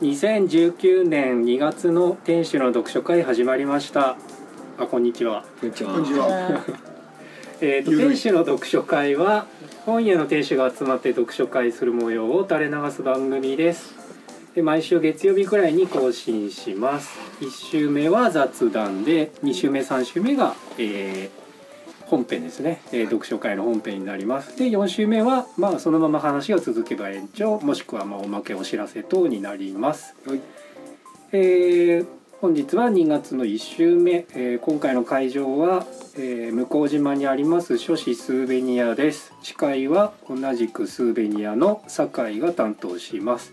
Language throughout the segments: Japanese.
2019年2月の店主の読書会始まりました。あこんにちは。こんにちは。こんにちは。えー、と店主の読書会は本屋の店主が集まって読書会する模様を垂れ流す番組です。で毎週月曜日くらいに更新します。1週目は雑談で2週目3週目が、えー本編ですね、えー読書会の本編になります。で4週目は、まあ、そのまま話が続けば延長もしくはまあおまけお知らせ等になります。はい。えー本日は2月の1週目、えー今回の会場は、えー向島にあります書士スーベニアです。司会は同じくスーベニアの酒井が担当します。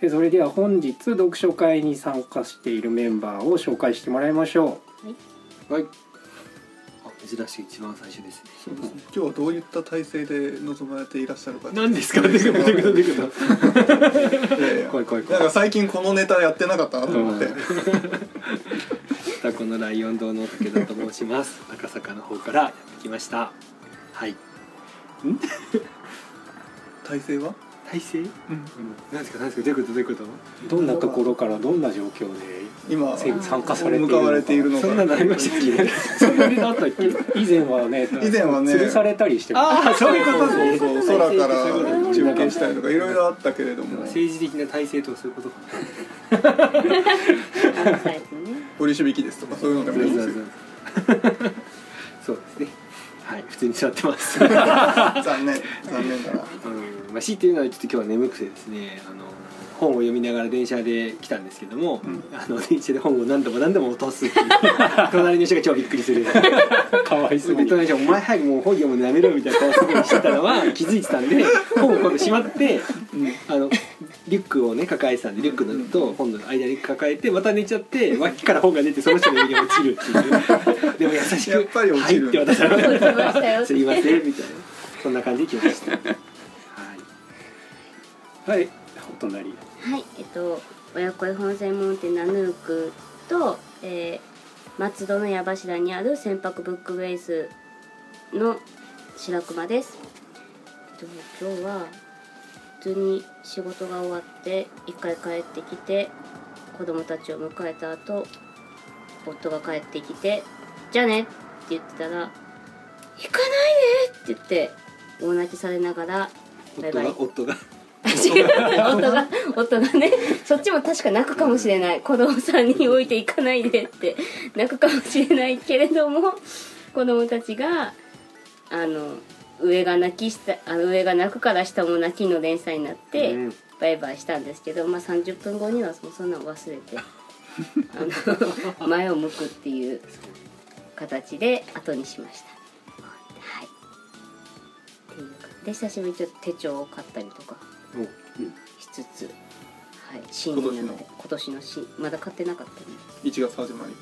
えーそれでは本日読書会に参加しているメンバーを紹介してもらいましょはい。あ珍しい一番最初ですね。そうですね。今日はどういった体制で臨まれていらっしゃるか。何ですか？どういうこと？どういうこと？どういうこいやいや。と怖い怖い怖い。なんか最近このネタやってなかったなと思って。タコのライオン堂の武田と申します。赤坂の方からやってきました。はい。体制は？体制？うん。何ですか？何ですか？どういうこと？どういうこと？うどんなところからどんな状況で今せ参加されている向かわれているのか。そんなのありましたっけ？そんなにあったっけ？以前はね以前はね。吊るされたりしてまああそういうことそうねそうそう。空から中継したりとかいろいろあったけれども、政治的な体制とかそういうこと？あのサイズね。ポリシュ引きですとかそういうのでもいいんですよ。そうですねはい。普通に座ってます。残念。残念だな。うん。まあ、強いて言うのはちょっと今日は眠くてですねあの本を読みながら電車で来たんですけども、うん。あの電車で本を何度も何度も落とすっていう 隣の人が超びっくりする。す かわいそうに。で隣の人が「お前早くもう本読むのやめろ」みたいな顔すごいしてたのは気づいてたんで本を今度しまってあのリュックをね抱えてたんでリュックのと本の間に抱えてまた寝ちゃって脇から本が出てその人の上に落ちるっていう。でも優しくやっぱり落ちるはい」って渡され落ちましたよすいませんみたいな。そんな感じで来ましたはい。はい。お隣。はい、えっと親子絵本専門店ナヌークと、えー松戸の矢柱にある船舶ブックベースの白熊です。えっと今日は普通に仕事が終わって一回帰ってきて子供たちを迎えた後夫が帰ってきて「じゃあね」って言ってたら「行かないで!」って言って大泣きされながらバイ夫バイ。が夫が。違う。夫が夫がねそっちも確か泣くかもしれない。子供さんに置いていかないでって泣くかもしれないけれども子供たちがあの上が泣きしたあの上が泣くから下も泣きの連載になって、うん。バイバイしたんですけど、まあ、30分後にはそんなの忘れてあの 前を向くっていう形で後にしました。はい。っていうかで久しぶりにちょっと手帳を買ったりとかしつつ、はい、新年なの。で今年の新まだ買ってなかったね。1月始まり。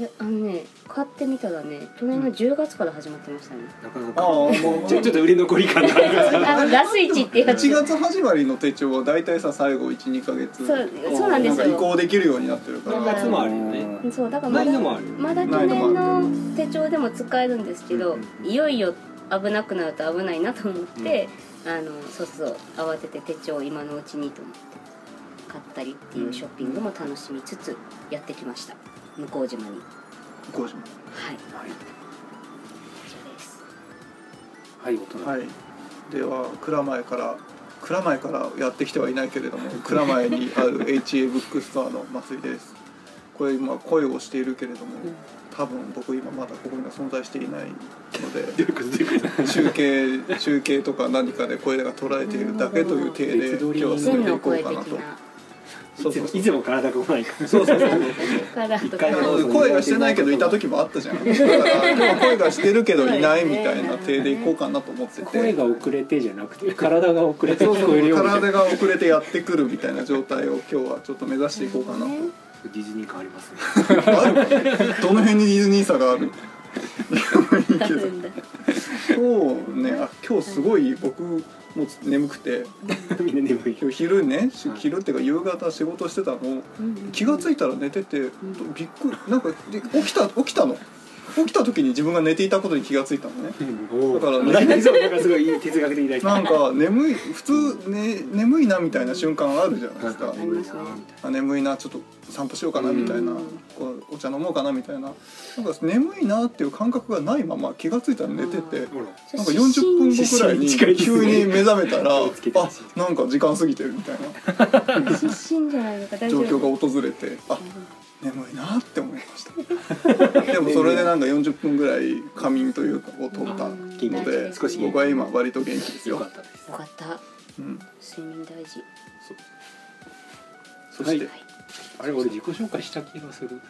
いやあのね買ってみたらね去年の10月から始まってましたね、なかなか。ああもうちょちょっと売れ残り感がありますあのラスイチってやつ。1月始まりの手帳は大体さ最後12ヶ月。そうそうなんですよ。か移行できるようになってるから。だから夏もあるよねそうだからまだまだ去年の手帳でも使えるんですけど、いよいよ危なくなると危ないなと思って、あのそうそう慌てて手帳を今のうちにと思って買ったりっていうショッピングも楽しみつつやってきました向島に。移行しまはい。はいお隣、はい。では蔵前から蔵前からやってきてはいないけれども 蔵前にある HA ブックストアの松井です。これ今声をしているけれども、多分僕今まだここには存在していないので 中継中継とか何かで声が捉えているだけという体で今日は進めてい天の声的こうかなと。なそうそうそう。いつも 体が来ないから。そうそうそう。からとか一回もあの声がしてないけどいた時もあったじゃん。声がしてるけどいないみたいな体でいこうかなと思ってて。声が遅れてじゃなくて体が遅れて聞こえるように。体が遅れてやってくるみたいな状態を今日はちょっと目指していこうかなと。ね。ディズニー感ありますね。ある。かどの辺にディズニーさがある？いいけどあるんだ。今日ねあ今日すごい僕もう眠くて。みんな眠い？今日昼ねし昼っていうか夕方仕事してたの。うん気がついたら寝ててびっくりなんかで起きた起きたの起きた時に自分が寝ていたことに気がついたのね。おだからね。なんかすごい哲学的な人なんか眠い普通、ね、眠いなみたいな瞬間あるじゃないですか。あ眠いなちょっと散歩しようかなみたいな。うん。こうお茶飲もうかなみたいな。なんか眠いなっていう感覚がないまま気がついたら寝てて。なんか40分後くらいに急に目覚めたらあなんか時間過ぎてるみたいな。失神じゃないのか大丈状夫況が訪れてあ眠いなって思いました。でもそれでなんか40分ぐらい仮眠というかを取ったうんので少し僕は今割と元気ですよ。よか、った。ですよかったうん、睡眠大事。そして、はい。あれ俺自己紹介した気がする。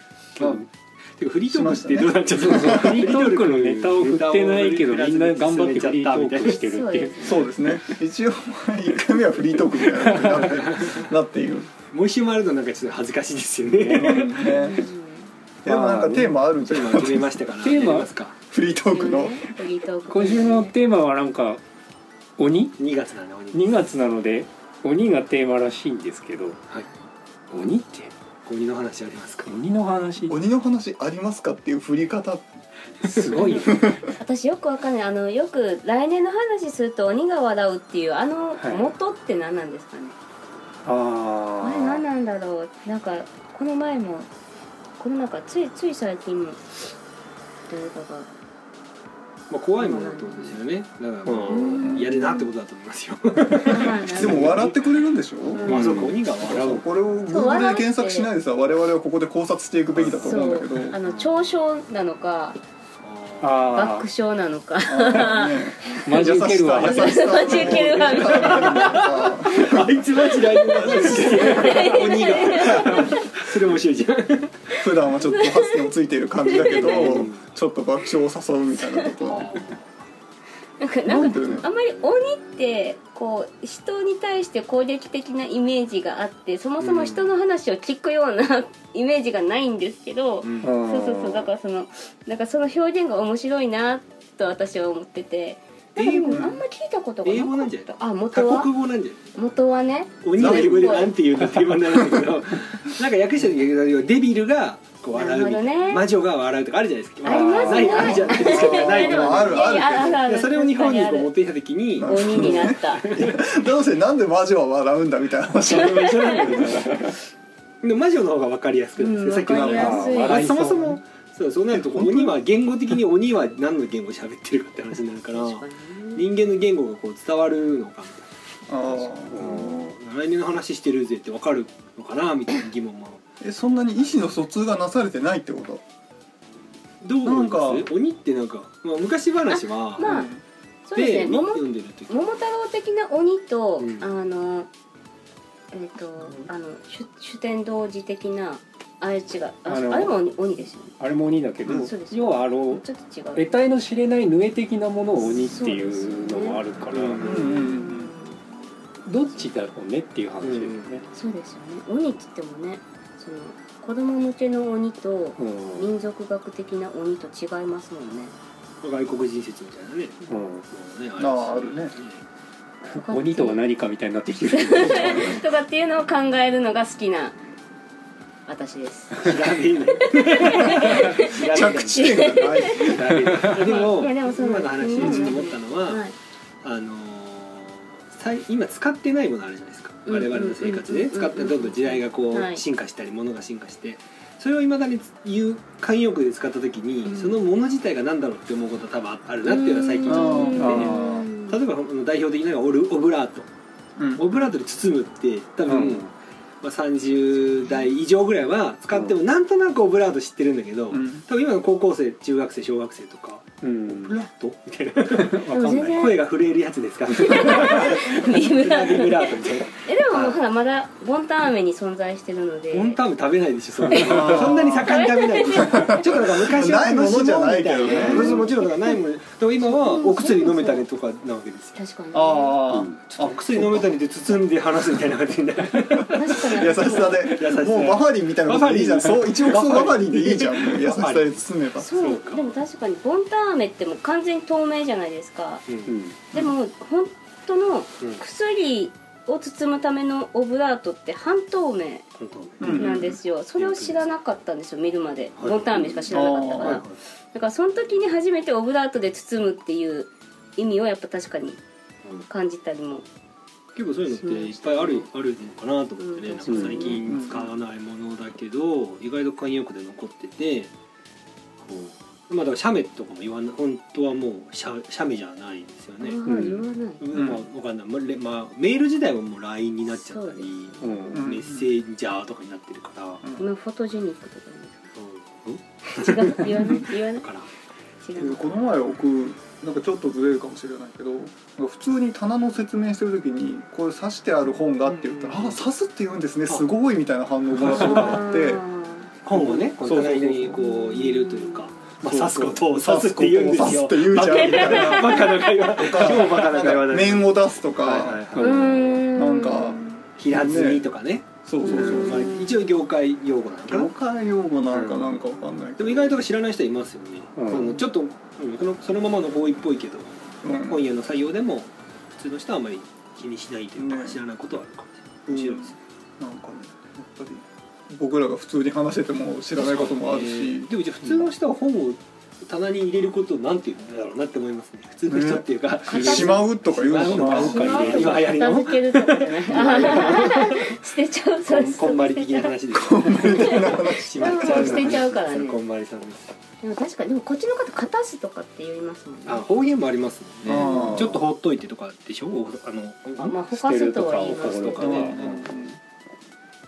てかフリートークってどうなっちゃった？フリートークのネタを振ってないけどみんな頑張ってフリートークしてるっていう。そうですね。一応1回目はフリートークみたいななってなっている、もう一周回るのなんかちょっと恥ずかしいですよね。ね、でもなんかテーマあるんじゃない今決めましたからテーマ？やりますかフリートークの。フリートーク。今週のテーマはなんか鬼？2月なんで鬼。2月なので鬼がテーマらしいんですけどはい。鬼って？鬼の話ありますか？鬼の話？鬼の話ありますかっていう振り方。すごいよ 私よくわかんない。あのよく来年の話すると鬼が笑うっていうあのはい。元って何なんですかね、ああれ何あなんだろう。なんかこの前もこの中ついつい最近も誰かが。まあ怖いものってことですよね。だからまあうん。嫌でなってことだと思いますよ。でも笑ってくれるんでしょ、うん。まあそうか鬼が笑う。これを Google で検索しないでさ我々はここで考察していくべきだと思うんだけど。あの嘲笑なのか爆笑なのか。マジウケるわマジウケるわみたいなーあいつマジ鬼が。それ面白いじゃん。普段はちょっと発言をついている感じだけど ちょっと爆笑を誘うみたいなこと。なんかなんかあんまり鬼ってこう人に対して攻撃的なイメージがあってそもそも人の話を聞くような イメージがないんですけど、うん。そうそうそうだからそのだからその表現が面白いなと私は思ってて英語あんま聞いたことがな英語なんじゃない？たあ多元は？国語なんじゃない？元はね。鬼が英語でなんて言うんだって言わないんだけど。なんか訳した時にデビルがこう笑うみたいな。ね。魔女が笑うとかあるじゃないですか。ありますね。ないあるじゃないですか。ないある。あるそれを日本にこう持ってきた時に鬼になった。どうせなんで魔女は笑うんだみたいな話。魔女の方が分かりやすくて、うんさっきのわかりやすい。まあそもそもそうそうなると鬼は言語的に鬼は何の言語喋ってるかって話になるから人間の言語がこう伝わるのかみたいなあ来年の話してるぜって分かるのかなみたいな疑問も。ーえそんなに意思の疎通がなされてないってこと？どうなんか鬼ってなんか、まあ、昔話は、まあそうですね。で桃読んでる時。桃太郎的な鬼と、うん。あのえっ、とあの主主天童寺的なあれ違う。ああのあれも鬼鬼ですよね。あれも鬼だけど、うんそうです。要はあのちょっと違う。得体の知れないヌエ的なものを鬼っていうのもあるから、そうですよね。うんうんどっちだろうねっていう話ですよね、そうですよね。鬼って言ってもねその子供向けの鬼とうん。民族学的な鬼と違いますもんね。外国人説みたいなね。うん。あーあるね。鬼とは何かみたいになってきてる。とかっていうのを考えるのが好きな私です。着地点がない。でも今の話でちょっと思ったのは、はい。あの今使ってないものあるじゃないですか、うん。我々の生活でうん。使ってどんどん時代がこうはい。進化したり物が進化してそれをいまだに言う慣用句で使った時に、うん。そのもの自体が何だろうって思うこと多分あるなっていうのは最近ちょっと思って。例えば代表的なのがオルオブラート。うん。オブラートで包むって多分、うんまあ、30代以上ぐらいは使ってもなんとなくオブラート知ってるんだけど、うん。多分今の高校生中学生小学生とかうん。オブラートみたいな。わかんない。声が震えるやつですか？ビビブラートみたいな。えでもほらまだボンタン飴に存在してるので。ボンタン食べないでしょそんな。ー。そんなに盛んに食べないでしょ。ちょっとなんか昔はないものじゃないけどね。楽しもうみたいな。もちろんないもん。でも今はお薬飲めたりとかなわけですよ。確かに。あちょっとお薬飲めたりで包んで話すみたいな感じになる。確かに。あ優しさで。優しさ。もうバファリンみたいなことでいいじゃん。そう一応そうバファリンでいいじゃん。優しさで包めば。そうそうか。でも確かにボンタン飴ってもう完全に透明じゃないですか。うん。うんでも本当のうん薬を包むためのオブラートって半透明なんですよ、それを知らなかったんですよ見るまで。はい。ボンタン飴しか知らなかったから、だからその時に初めてオブラートで包むっていう意味をやっぱ確かに感じたりも結構そういうのっていっぱいあるあるのかなと思ってね、うん。なんか最近使わないものだけど、意外と慣用句で残っててこうまあだから写メとかも言わない本当はもう写写メじゃないですよね、ああ言わない。うん。まあわかんない、まあレまあ、メール自体はもう LINE になっちゃったり、メッセージャーとかになってるから、今フォトジェニックとかうんね違う。言わない？言わない？この前僕なんかちょっとずれるかもしれないけど普通に棚の説明してる時にこれ刺してある本がって言ったら「うんあ刺すって言うんですねすごい」みたいな反応があって本をねこの間にこう入れるというか。まあ、刺すことを刺すって言うんですよ。刺すって言うじゃんみたいな バカな会話。超バカな会話だね。面を出すとか、はいはいはい。なんか平積みとかね。そうそうそうまあ一応業界用語なのか業な。界用語なんかなんかわかんないけどでも意外と知らない人いますよね。うんそのちょっと、うんそのそのままのボーイっぽいけど、うん本屋の採用でも普通の人はあまり気にしないというか、ね知らないことはあるかもしれない。面白いです。なんかねやっぱり僕らが普通に話してても知らないこともあるえしーでもじゃあ普通の人は本を棚に入れることをなんて言うんだろうなって思いますね。普通の人っていうか、ね。しまうとか言うのかな。うしまう今流行りの片付けるとかじゃない捨てちゃう。こん こんまり的な話です。しまっちゃう。捨てちゃうからね。そうこんまりさんです。でも確かにでもこっちの方「片す」とかって言いますもんね。あ方言もありますもんあねー。ちょっとほっといてとかでしょ？あのあまあほかすとは言いますけどとかね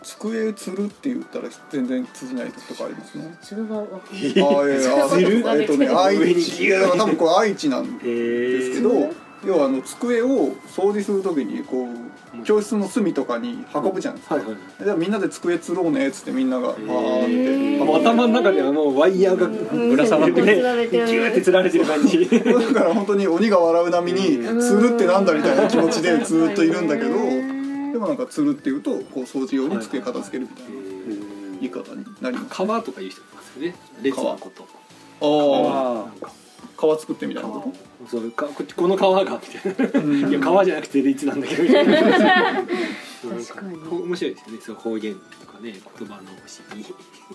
机つるって言ったら全然通じないとかありますね。それはあいやいやえっとね愛知。だから多分これ愛知なんえですけー。ど要はあの机を掃除する時にこう教室の隅とかに運ぶじゃないですか、はいはい。みんなで机つろうねっつってみんなが「あー。ーって頭の中ではもうワイヤーがぶら下がってうん。ねギューってつられてる感じ。だから本当に鬼が笑う波にう「つるってなんだ」みたいな気持ちでうんずっといるんだけどうんでもなんか「つる」って言うとこう掃除用に机片付けるみたいな言い方になります。川とかいう人いますよね。列のこと。あなんかあ皮作ってみたいなこそうかこっちこの川がみたいな。いや川じゃなくて列なんだけど。みたいな確かに面白いですよね。そう方言とかね言葉の不思議。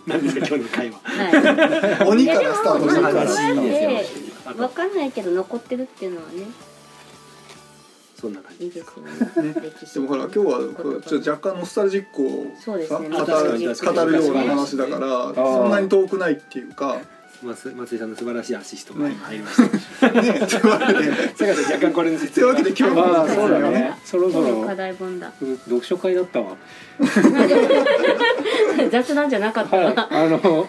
なんですか今日の会話。はい。鬼からスタートしたから。いやでもそうやって。あわかんないけど残ってるっていうのはねそんな感じいいですよね。でもほら 今日はちょっと若干ノスタルジックを語るような話だからーそんなに遠くないっていうか。松松井さんの素晴らしいアシストが今入りました。ねというわけで。若干これの説明というわけで今日のああそうだね。そろそろ。課題本だ。う読書会だったわ。雑談じゃなかった。あの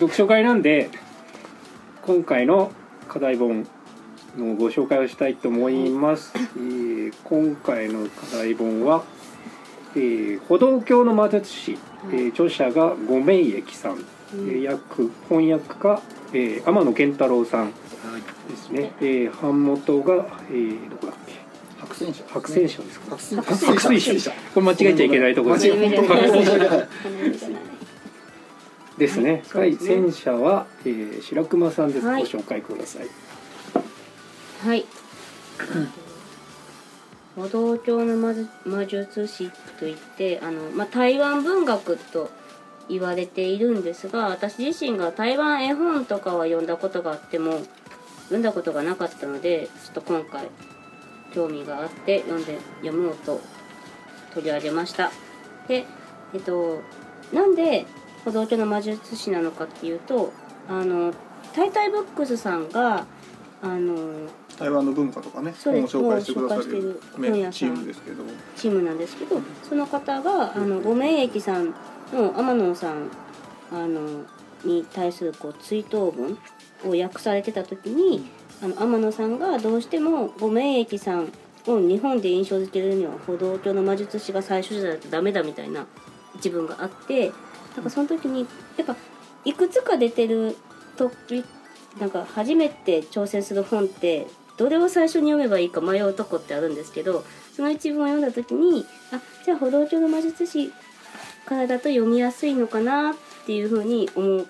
読書会なんで今回の課題本のご紹介をしたいと思います、えー今回の課題本は「えー歩道橋の魔術師」えー著者が五名駅さん、えー訳翻訳家、えー天野健太郎さんはい。ですね、えー版元が、えーどこだっけ？白戦車白戦車ですか？白戦車これ間違えちゃいけないところです。ですね。はい、戦車は、えー、白熊さんです。はい。ご紹介ください。はい。歩道橋の魔術師といってあの、まあ、台湾文学と言われているんですが私自身が台湾絵本とかは読んだことがあっても読んだことがなかったのでちょっと今回興味があって読んで読もうと取り上げましたでえっとなんで歩道橋の魔術師なのかっていうとあのタイタイブックスさんがあの台湾の文化とかね本を紹介してくださるる本屋さんねチームですけど。チームなんですけどその方があの五名駅さんの天野さんあのに対するこう追悼文を訳されてた時にあの天野さんがどうしても五名駅さんを日本で印象づけるには歩道橋の魔術師が最初じゃないとダメだみたいな一文があってなんかその時にやっぱいくつか出てる時なんか初めて挑戦する本ってどれを最初に読めばいいか迷うとこってあるんですけどその一文を読んだ時にあじゃあ歩道橋の魔術師からだと読みやすいのかなっていうふうに思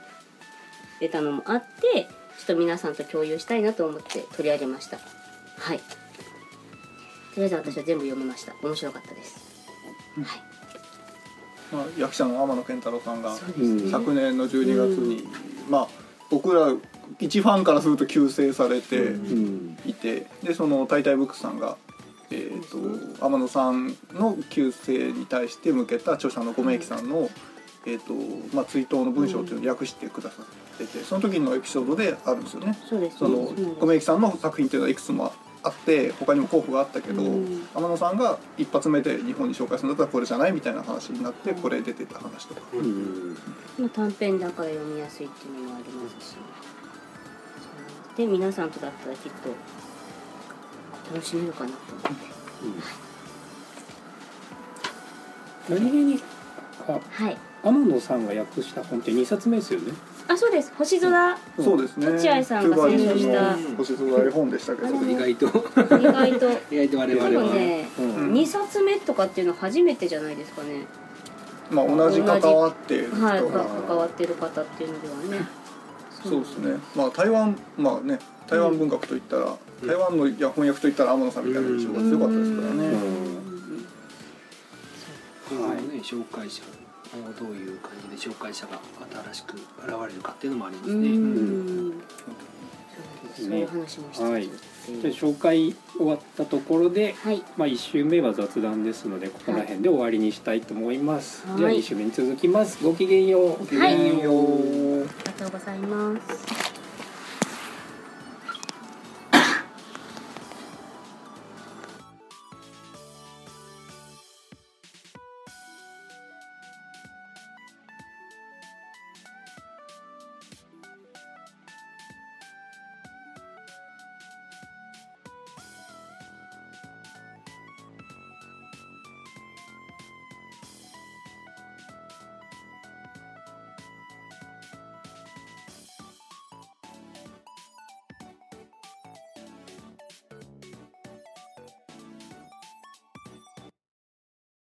えたのもあってちょっと皆さんと共有したいなと思って取り上げました。はい。とりあえず私は全部読みました。面白かったです。はい。まあ役者の天野健太郎さんがね。昨年の12月にまあ僕ら一ファンからすると救世されてうんいてでその「タイタイブックス」さんが。えー、と天野さんの旧姓に対して向けた著者の五明記さんの、えーとまあ、追悼の文章というのを訳してくださっててその時のエピソードであるんですよね。そうですねその五明記さんの作品っていうのはいくつもあって他にも候補があったけど、うん天野さんが一発目で日本に紹介するんだったらこれじゃないみたいな話になってこれ出てた話とか。うんまあ、短編だから読みやすいっていうのもありますしで皆さんとだったらきっと楽しめるかなと。思って何気にあはい。天野さんが訳した本って2冊目ですよね。あそうです。星空。そうですね。落合さんが選書した。星空絵本でしたけど。意外と。意外と。意外と我多々は。分ねうん。うん2冊目とかっていうの初めてじゃないですかね。まあ同じ関わっている人はいが。関わってる方っていうのではねそうですね。まあ台湾まあね台湾文学といったら、台湾のいや翻訳といったら天野さんみたいな印象が強かったですからね。うん。今後のね。紹介者今後どういう感じで紹介者が新しく現れるかっていうのもありますうね。ん。そういう話もしてはい。じゃあ紹介終わったところで、はい。まあ、1週目は雑談ですのでここら辺で終わりにしたいと思います、はい。では2週目に続きます。ごきげんよう。はい。ごきげんようとうございます。